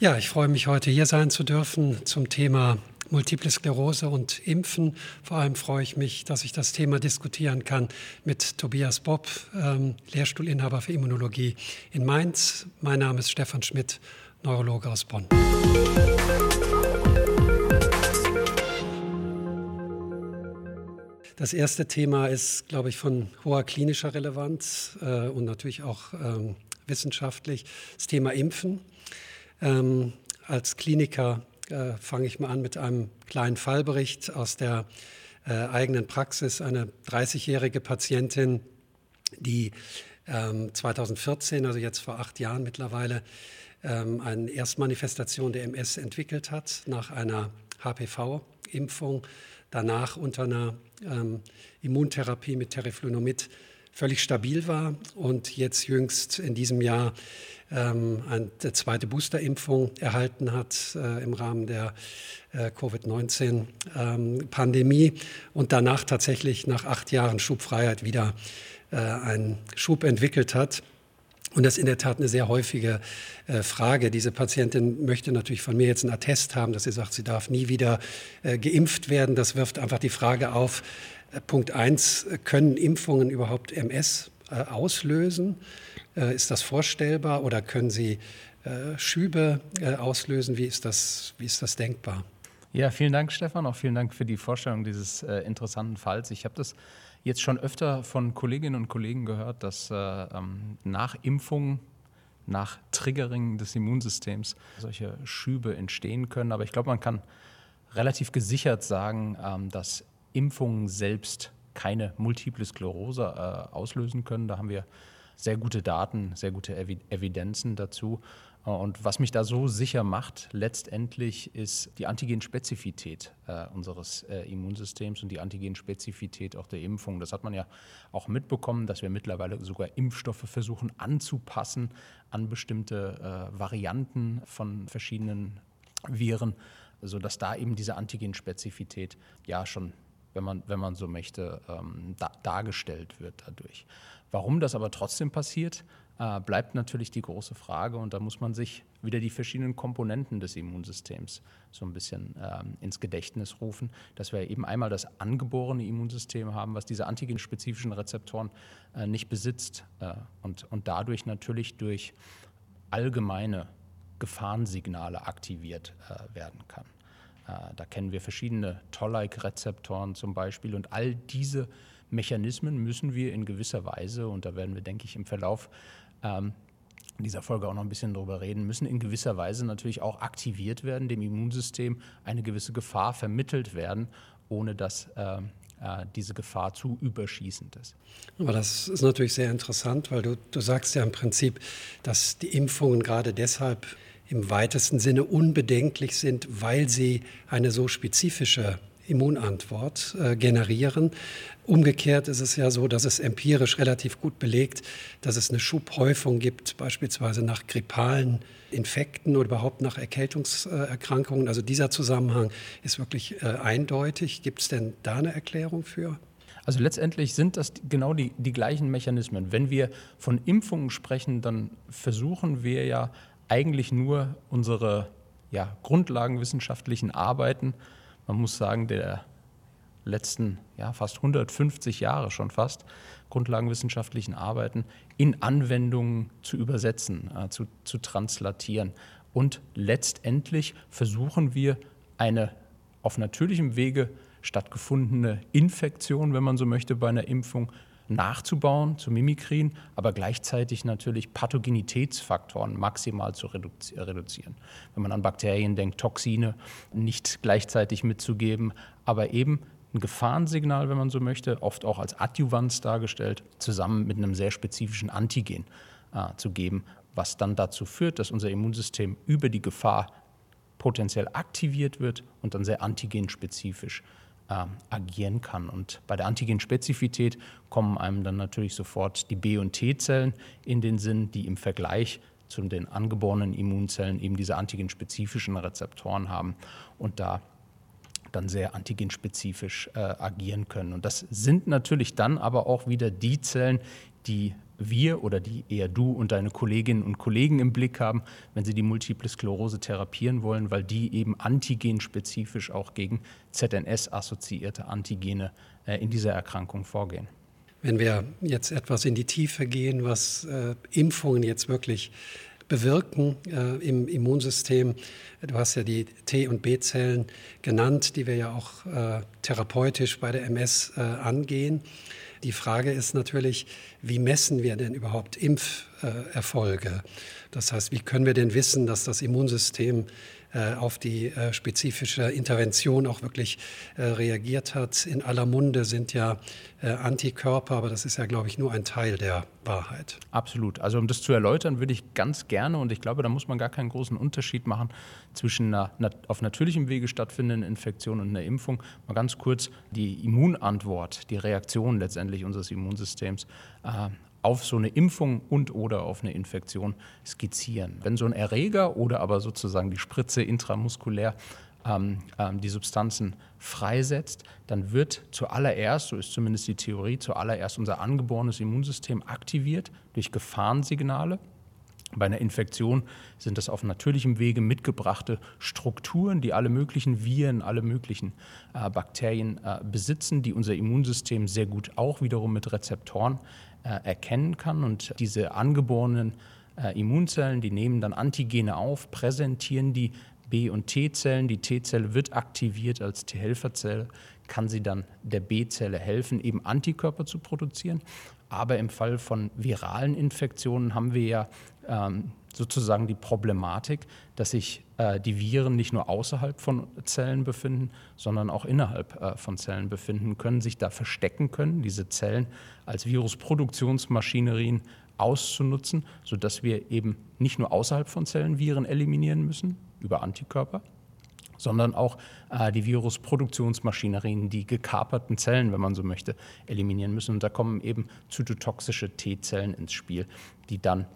Ja, ich freue mich heute hier sein zu dürfen zum Thema Multiple Sklerose und Impfen. Vor allem freue ich mich, dass ich das Thema diskutieren kann mit Tobias Bob, ähm, Lehrstuhlinhaber für Immunologie in Mainz. Mein Name ist Stefan Schmidt, Neurologe aus Bonn. Das erste Thema ist, glaube ich, von hoher klinischer Relevanz äh, und natürlich auch ähm, wissenschaftlich. Das Thema Impfen. Ähm, als Kliniker äh, fange ich mal an mit einem kleinen Fallbericht aus der äh, eigenen Praxis. Eine 30-jährige Patientin, die ähm, 2014, also jetzt vor acht Jahren mittlerweile, ähm, eine Erstmanifestation der MS entwickelt hat nach einer HPV-Impfung, danach unter einer ähm, Immuntherapie mit Teriflunomid völlig stabil war und jetzt jüngst in diesem Jahr ähm, eine zweite Boosterimpfung erhalten hat äh, im Rahmen der äh, Covid-19-Pandemie ähm, und danach tatsächlich nach acht Jahren Schubfreiheit wieder äh, einen Schub entwickelt hat. Und das ist in der Tat eine sehr häufige äh, Frage. Diese Patientin möchte natürlich von mir jetzt einen Attest haben, dass sie sagt, sie darf nie wieder äh, geimpft werden. Das wirft einfach die Frage auf, äh, Punkt eins, können Impfungen überhaupt MS äh, auslösen? Äh, ist das vorstellbar oder können Sie äh, Schübe äh, auslösen? Wie ist, das, wie ist das denkbar? Ja, vielen Dank, Stefan. Auch vielen Dank für die Vorstellung dieses äh, interessanten Falls. Ich habe das jetzt schon öfter von Kolleginnen und Kollegen gehört, dass äh, ähm, nach Impfungen, nach Triggering des Immunsystems solche Schübe entstehen können. Aber ich glaube, man kann relativ gesichert sagen, ähm, dass Impfungen selbst keine Multiple Sklerose äh, auslösen können. Da haben wir sehr gute Daten, sehr gute Evidenzen dazu. Äh, und was mich da so sicher macht, letztendlich ist die Antigenspezifität äh, unseres äh, Immunsystems und die Antigenspezifität auch der Impfung. Das hat man ja auch mitbekommen, dass wir mittlerweile sogar Impfstoffe versuchen anzupassen an bestimmte äh, Varianten von verschiedenen Viren, sodass da eben diese Antigenspezifität ja schon wenn man, wenn man so möchte, ähm, da, dargestellt wird dadurch. Warum das aber trotzdem passiert, äh, bleibt natürlich die große Frage und da muss man sich wieder die verschiedenen Komponenten des Immunsystems so ein bisschen ähm, ins Gedächtnis rufen, dass wir eben einmal das angeborene Immunsystem haben, was diese antigenspezifischen Rezeptoren äh, nicht besitzt äh, und, und dadurch natürlich durch allgemeine Gefahrensignale aktiviert äh, werden kann. Äh, da kennen wir verschiedene Toll-like-Rezeptoren zum Beispiel und all diese Mechanismen müssen wir in gewisser Weise, und da werden wir, denke ich, im Verlauf ähm, dieser Folge auch noch ein bisschen drüber reden, müssen in gewisser Weise natürlich auch aktiviert werden, dem Immunsystem eine gewisse Gefahr vermittelt werden, ohne dass äh, äh, diese Gefahr zu überschießend ist. Aber das ist natürlich sehr interessant, weil du, du sagst ja im Prinzip, dass die Impfungen gerade deshalb im weitesten Sinne unbedenklich sind, weil sie eine so spezifische Immunantwort äh, generieren. Umgekehrt ist es ja so, dass es empirisch relativ gut belegt, dass es eine Schubhäufung gibt, beispielsweise nach grippalen Infekten oder überhaupt nach Erkältungserkrankungen. Also dieser Zusammenhang ist wirklich äh, eindeutig. Gibt es denn da eine Erklärung für? Also letztendlich sind das genau die, die gleichen Mechanismen. Wenn wir von Impfungen sprechen, dann versuchen wir ja eigentlich nur unsere ja, grundlagenwissenschaftlichen Arbeiten, man muss sagen, der letzten ja, fast 150 Jahre schon fast, grundlagenwissenschaftlichen Arbeiten in Anwendungen zu übersetzen, äh, zu, zu translatieren. Und letztendlich versuchen wir eine auf natürlichem Wege stattgefundene Infektion, wenn man so möchte, bei einer Impfung nachzubauen, zu mimikrien, aber gleichzeitig natürlich Pathogenitätsfaktoren maximal zu reduzieren. Wenn man an Bakterien denkt, Toxine nicht gleichzeitig mitzugeben, aber eben ein Gefahrensignal, wenn man so möchte, oft auch als Adjuvanz dargestellt, zusammen mit einem sehr spezifischen Antigen äh, zu geben, was dann dazu führt, dass unser Immunsystem über die Gefahr potenziell aktiviert wird und dann sehr antigenspezifisch äh, agieren kann. Und bei der Antigenspezifität kommen einem dann natürlich sofort die B- und T-Zellen in den Sinn, die im Vergleich zu den angeborenen Immunzellen eben diese antigenspezifischen Rezeptoren haben und da dann sehr antigenspezifisch äh, agieren können. Und das sind natürlich dann aber auch wieder die Zellen, die wir oder die eher du und deine Kolleginnen und Kollegen im Blick haben, wenn sie die Multiple Sklerose therapieren wollen, weil die eben antigenspezifisch auch gegen ZNS-assoziierte Antigene äh, in dieser Erkrankung vorgehen. Wenn wir jetzt etwas in die Tiefe gehen, was äh, Impfungen jetzt wirklich bewirken äh, im Immunsystem. Du hast ja die T- und B-Zellen genannt, die wir ja auch äh, therapeutisch bei der MS äh, angehen. Die Frage ist natürlich, wie messen wir denn überhaupt Impferfolge? Das heißt, wie können wir denn wissen, dass das Immunsystem auf die äh, spezifische Intervention auch wirklich äh, reagiert hat. In aller Munde sind ja Antikörper, aber das ist ja, glaube ich, nur ein Teil der Wahrheit. Absolut. Also um das zu erläutern, würde ich ganz gerne, und ich glaube, da muss man gar keinen großen Unterschied machen zwischen einer auf natürlichem Wege stattfindenden Infektion und einer Impfung, mal ganz kurz die Immunantwort, die Reaktion letztendlich unseres Immunsystems auf so eine Impfung und oder auf eine Infektion skizzieren. Wenn so ein Erreger oder aber sozusagen die Spritze intramuskulär ähm, ähm, die Substanzen freisetzt, dann wird zuallererst, so ist zumindest die Theorie, zuallererst unser angeborenes Immunsystem aktiviert durch Gefahrensignale. Bei einer Infektion sind das auf natürlichem Wege mitgebrachte Strukturen, die alle möglichen Viren, alle möglichen äh, Bakterien äh, besitzen, die unser Immunsystem sehr gut auch wiederum mit Rezeptoren erkennen kann. Und diese angeborenen äh, Immunzellen, die nehmen dann Antigene auf, präsentieren die B- und T-Zellen. Die T-Zelle wird aktiviert als T-Helferzelle, kann sie dann der B-Zelle helfen, eben Antikörper zu produzieren. Aber im Fall von viralen Infektionen haben wir ja ähm, sozusagen die Problematik, dass sich äh, die Viren nicht nur außerhalb von Zellen befinden, sondern auch innerhalb äh, von Zellen befinden können, sich da verstecken können, diese Zellen als Virusproduktionsmaschinerien auszunutzen, sodass wir eben nicht nur außerhalb von Zellen Viren eliminieren müssen über Antikörper, sondern auch äh, die Virusproduktionsmaschinerien, die gekaperten Zellen, wenn man so möchte, eliminieren müssen. Und da kommen eben zytotoxische T-Zellen ins Spiel, die dann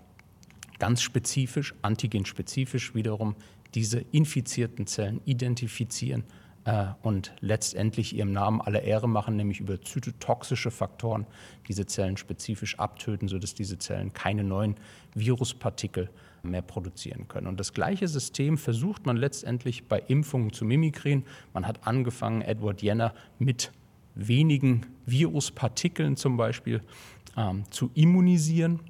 ganz spezifisch, antigenspezifisch wiederum diese infizierten Zellen identifizieren äh, und letztendlich ihrem Namen alle Ehre machen, nämlich über zytotoxische Faktoren diese Zellen spezifisch abtöten, sodass diese Zellen keine neuen Viruspartikel mehr produzieren können. Und das gleiche System versucht man letztendlich bei Impfungen zu mimikrieren. Man hat angefangen, Edward Jenner mit wenigen Viruspartikeln zum Beispiel ähm, zu immunisieren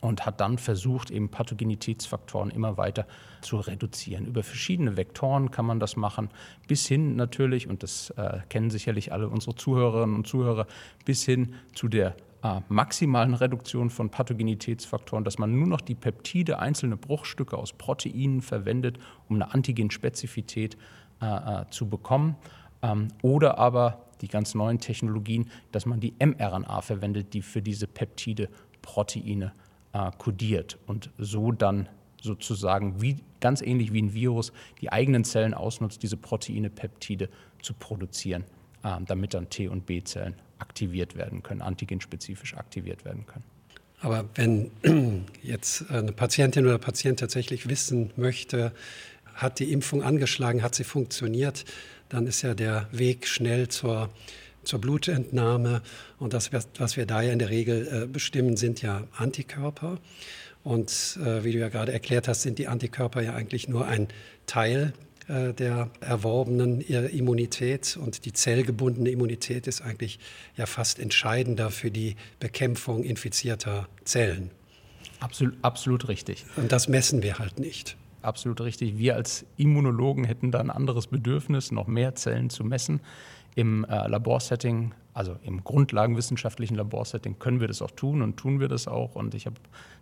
und hat dann versucht, eben Pathogenitätsfaktoren immer weiter zu reduzieren. Über verschiedene Vektoren kann man das machen, bis hin natürlich, und das äh, kennen sicherlich alle unsere Zuhörerinnen und Zuhörer, bis hin zu der äh, maximalen Reduktion von Pathogenitätsfaktoren, dass man nur noch die Peptide, einzelne Bruchstücke aus Proteinen verwendet, um eine Antigenspezifität äh, äh zu bekommen. Ähm, oder aber die ganz neuen Technologien, dass man die mRNA verwendet, die für diese Peptide Proteine äh, kodiert und so dann sozusagen wie, ganz ähnlich wie ein Virus die eigenen Zellen ausnutzt, diese Proteine, Peptide zu produzieren, äh, damit dann T- und B-Zellen aktiviert werden können, antigenspezifisch aktiviert werden können. Aber wenn jetzt eine Patientin oder Patient tatsächlich wissen möchte, hat die Impfung angeschlagen, hat sie funktioniert, dann ist ja der Weg schnell zur zur Blutentnahme. Und das, was wir da ja in der Regel äh, bestimmen, sind ja Antikörper. Und äh, wie du ja gerade erklärt hast, sind die Antikörper ja eigentlich nur ein Teil äh, der erworbenen Immunität. Und die zellgebundene Immunität ist eigentlich ja fast entscheidender für die Bekämpfung infizierter Zellen. Absolut, absolut richtig. Und das messen wir halt nicht. Absolut richtig. Wir als Immunologen hätten da ein anderes Bedürfnis, noch mehr Zellen zu messen. Im äh, Laborsetting, also im grundlagenwissenschaftlichen Laborsetting, können wir das auch tun und tun wir das auch. Und ich habe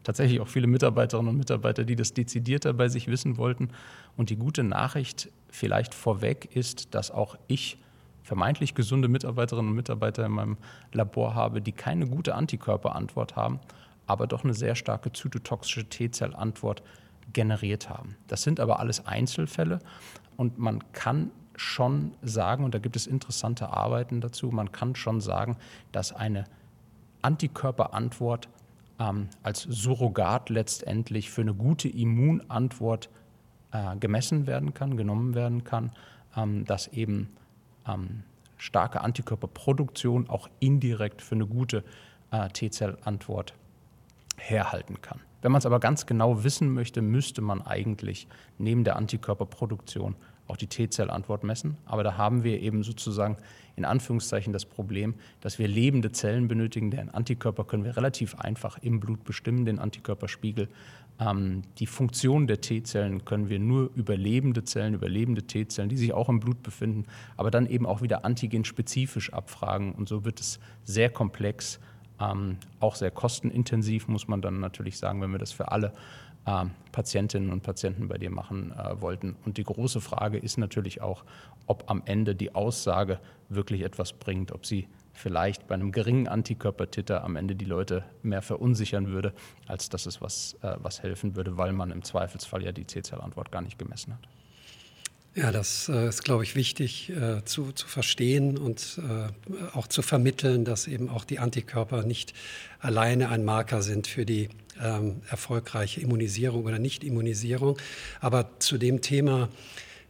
tatsächlich auch viele Mitarbeiterinnen und Mitarbeiter, die das dezidierter bei sich wissen wollten. Und die gute Nachricht vielleicht vorweg ist, dass auch ich vermeintlich gesunde Mitarbeiterinnen und Mitarbeiter in meinem Labor habe, die keine gute Antikörperantwort haben, aber doch eine sehr starke zytotoxische T-Zellantwort generiert haben. Das sind aber alles Einzelfälle und man kann schon sagen, und da gibt es interessante Arbeiten dazu, man kann schon sagen, dass eine Antikörperantwort ähm, als Surrogat letztendlich für eine gute Immunantwort äh, gemessen werden kann, genommen werden kann, ähm, dass eben ähm, starke Antikörperproduktion auch indirekt für eine gute äh, T-Zellantwort herhalten kann. Wenn man es aber ganz genau wissen möchte, müsste man eigentlich neben der Antikörperproduktion auch die T-Zellantwort messen. Aber da haben wir eben sozusagen in Anführungszeichen das Problem, dass wir lebende Zellen benötigen. Den Antikörper können wir relativ einfach im Blut bestimmen, den Antikörperspiegel. Ähm, die Funktion der T-Zellen können wir nur über lebende Zellen, über lebende T-Zellen, die sich auch im Blut befinden, aber dann eben auch wieder antigenspezifisch abfragen. Und so wird es sehr komplex, ähm, auch sehr kostenintensiv, muss man dann natürlich sagen, wenn wir das für alle Patientinnen und Patienten bei dir machen äh, wollten. Und die große Frage ist natürlich auch, ob am Ende die Aussage wirklich etwas bringt, ob sie vielleicht bei einem geringen Antikörpertitter am Ende die Leute mehr verunsichern würde, als dass es was, äh, was helfen würde, weil man im Zweifelsfall ja die C-Zellantwort gar nicht gemessen hat. Ja, das äh, ist, glaube ich, wichtig äh, zu, zu verstehen und äh, auch zu vermitteln, dass eben auch die Antikörper nicht alleine ein Marker sind für die ähm, erfolgreiche Immunisierung oder Nicht-Immunisierung. Aber zu dem Thema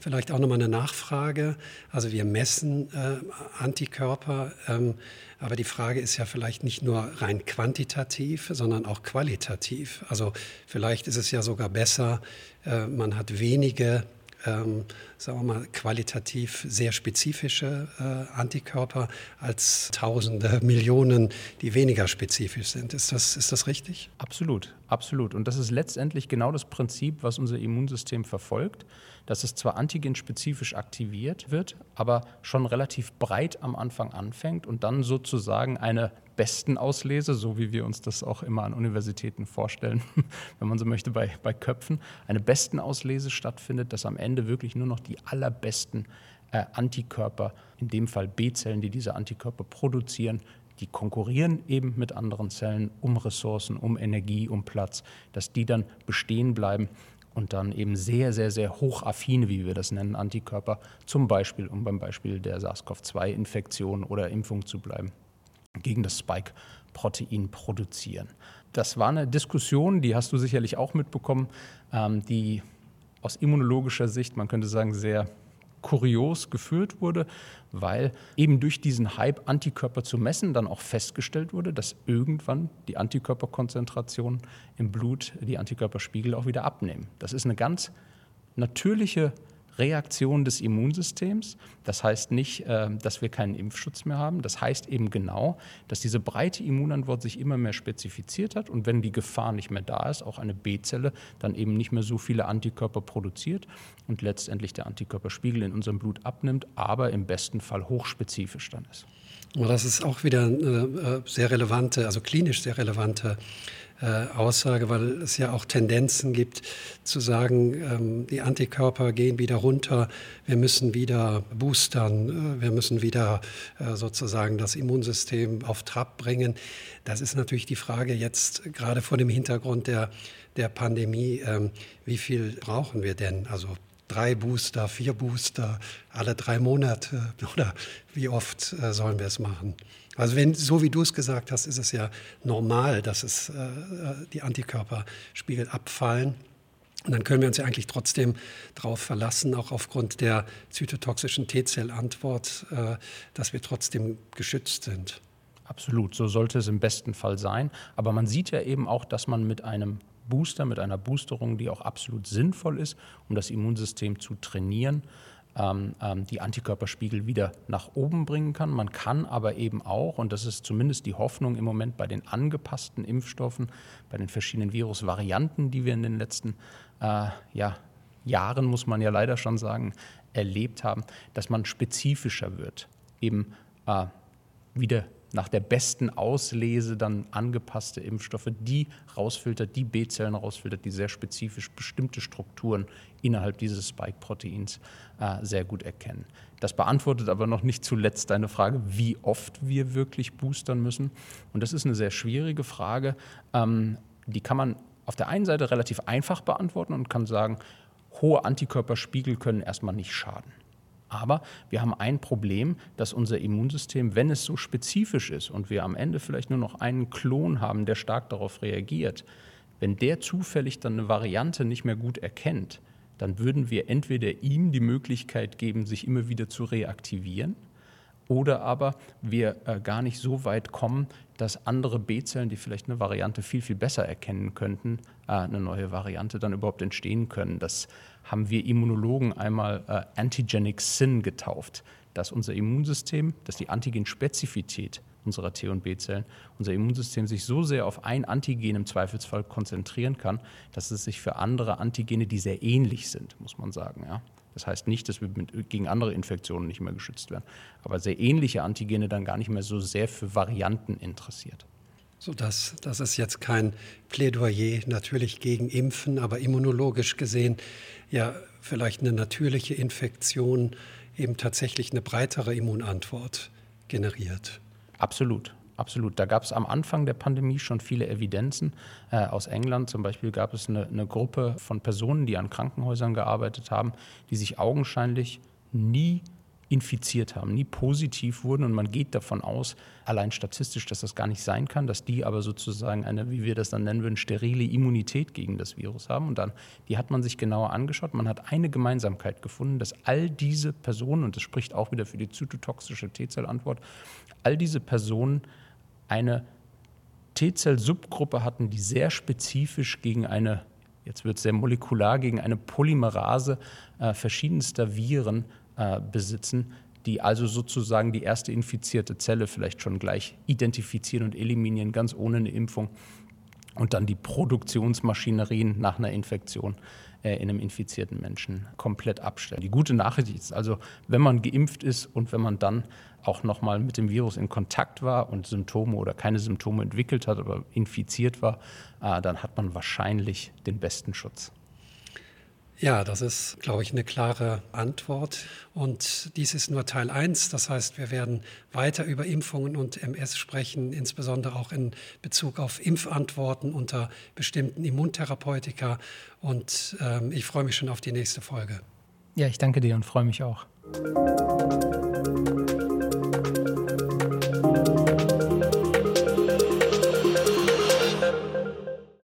vielleicht auch nochmal eine Nachfrage. Also wir messen äh, Antikörper, ähm, aber die Frage ist ja vielleicht nicht nur rein quantitativ, sondern auch qualitativ. Also vielleicht ist es ja sogar besser, äh, man hat wenige ähm, sagen wir mal, qualitativ sehr spezifische äh, Antikörper als Tausende, Millionen, die weniger spezifisch sind. Ist das, ist das richtig? Absolut, absolut. Und das ist letztendlich genau das Prinzip, was unser Immunsystem verfolgt dass es zwar antigenspezifisch aktiviert wird, aber schon relativ breit am Anfang anfängt und dann sozusagen eine Bestenauslese, so wie wir uns das auch immer an Universitäten vorstellen, wenn man so möchte, bei, bei Köpfen, eine Bestenauslese stattfindet, dass am Ende wirklich nur noch die allerbesten äh, Antikörper, in dem Fall B-Zellen, die diese Antikörper produzieren, die konkurrieren eben mit anderen Zellen um Ressourcen, um Energie, um Platz, dass die dann bestehen bleiben und dann eben sehr, sehr, sehr hochaffine, wie wir das nennen, Antikörper, zum Beispiel, um beim Beispiel der SARS-CoV-2-Infektion oder Impfung zu bleiben, gegen das Spike-Protein produzieren. Das war eine Diskussion, die hast du sicherlich auch mitbekommen, ähm, die aus immunologischer Sicht, man könnte sagen, sehr kurios geführt wurde, weil eben durch diesen Hype Antikörper zu messen dann auch festgestellt wurde, dass irgendwann die Antikörperkonzentration im Blut, die Antikörperspiegel auch wieder abnehmen. Das ist eine ganz natürliche Reaktion des Immunsystems. Das heißt nicht, äh, dass wir keinen Impfschutz mehr haben. Das heißt eben genau, dass diese breite Immunantwort sich immer mehr spezifiziert hat und wenn die Gefahr nicht mehr da ist, auch eine B-Zelle dann eben nicht mehr so viele Antikörper produziert und letztendlich der Antikörperspiegel in unserem Blut abnimmt, aber im besten Fall hochspezifisch dann ist. Das ist auch wieder eine äh, sehr relevante, also klinisch sehr relevante äh, Aussage, weil es ja auch Tendenzen gibt zu sagen, ähm, die Antikörper gehen wieder runter, wir müssen wieder boostern, äh, wir müssen wieder sozusagen das Immunsystem auf Trab bringen. Das ist natürlich die Frage jetzt gerade vor dem Hintergrund der, der Pandemie, ähm, wie viel brauchen wir denn? Also drei Booster, vier Booster, alle drei Monate oder wie oft sollen wir es machen? Also wenn, so wie du es gesagt hast, ist es ja normal, dass es, äh, die Antikörperspiegel abfallen. Und dann können wir uns ja eigentlich trotzdem darauf verlassen, auch aufgrund der zytotoxischen T-Zellantwort, äh, dass wir trotzdem geschützt sind. Absolut, so sollte es im besten Fall sein. Aber man sieht ja eben auch, dass man mit einem Booster, mit einer Boosterung, die auch absolut sinnvoll ist, um das Immunsystem zu trainieren, ähm, ähm, die Antikörperspiegel wieder nach oben bringen kann. Man kann aber eben auch, und das ist zumindest die Hoffnung im Moment bei den angepassten Impfstoffen, bei den verschiedenen Virusvarianten, die wir in den letzten äh, ja, Jahren, muss man ja leider schon sagen, erlebt haben, dass man spezifischer wird, eben äh, wieder nach der besten Auslese dann angepasste Impfstoffe, die rausfiltert, die B-Zellen rausfiltert, die sehr spezifisch bestimmte Strukturen innerhalb dieses Spike-Proteins äh, sehr gut erkennen. Das beantwortet aber noch nicht zuletzt deine Frage, wie oft wir wirklich boostern müssen. Und das ist eine sehr schwierige Frage. Ähm, die kann man auf der einen Seite relativ einfach beantworten und kann sagen, hohe Antikörperspiegel können erstmal nicht schaden. Aber wir haben ein Problem, dass unser Immunsystem, wenn es so spezifisch ist und wir am Ende vielleicht nur noch einen Klon haben, der stark darauf reagiert, wenn der zufällig dann eine Variante nicht mehr gut erkennt, dann würden wir entweder ihm die Möglichkeit geben, sich immer wieder zu reaktivieren, oder aber wir äh, gar nicht so weit kommen, dass andere B-Zellen, die vielleicht eine Variante viel, viel besser erkennen könnten, äh, eine neue Variante dann überhaupt entstehen können. Das haben wir Immunologen einmal äh, Antigenic Sin getauft, dass unser Immunsystem, dass die Antigenspezifität unserer T- und B-Zellen, unser Immunsystem sich so sehr auf ein Antigen im Zweifelsfall konzentrieren kann, dass es sich für andere Antigene, die sehr ähnlich sind, muss man sagen, ja, das heißt nicht, dass wir mit, gegen andere Infektionen nicht mehr geschützt werden, aber sehr ähnliche Antigene dann gar nicht mehr so sehr für Varianten interessiert. So dass das ist jetzt kein Plädoyer natürlich gegen Impfen, aber immunologisch gesehen ja vielleicht eine natürliche Infektion eben tatsächlich eine breitere Immunantwort generiert. Absolut. Absolut. Da gab es am Anfang der Pandemie schon viele Evidenzen. Äh, aus England zum Beispiel gab es eine, eine, Gruppe von Personen, die an Krankenhäusern gearbeitet haben, die sich augenscheinlich nie infiziert haben, nie positiv wurden. Und man geht davon aus, allein statistisch, dass das gar nicht sein kann, dass die aber sozusagen eine, wie wir das dann nennen würden, sterile Immunität gegen das Virus haben. Und dann, die hat man sich genauer angeschaut. Man hat eine Gemeinsamkeit gefunden, dass all diese Personen, und das spricht auch wieder für die zytotoxische T-Zellantwort, all diese Personen eine T-Zell-Subgruppe hatten, die sehr spezifisch gegen eine, jetzt wird es sehr molekular, gegen eine Polymerase äh, verschiedenster Viren äh, besitzen, die also sozusagen die erste infizierte Zelle vielleicht schon gleich identifizieren und eliminieren, ganz ohne eine Impfung. Und dann die Produktionsmaschinerien nach einer Infektion in einem infizierten Menschen komplett abstellen. Die gute Nachricht ist also, wenn man geimpft ist und wenn man dann auch nochmal mit dem Virus in Kontakt war und Symptome oder keine Symptome entwickelt hat, aber infiziert war, äh, dann hat man wahrscheinlich den besten Schutz. Ja, das ist, glaube ich, eine klare Antwort. Und dies ist nur Teil 1. Das heißt, wir werden weiter über Impfungen und MS sprechen, insbesondere auch in Bezug auf Impfantworten unter bestimmten Immuntherapeutika. Und ähm, ich freue mich schon auf die nächste Folge. Ja, ich danke dir und freue mich auch.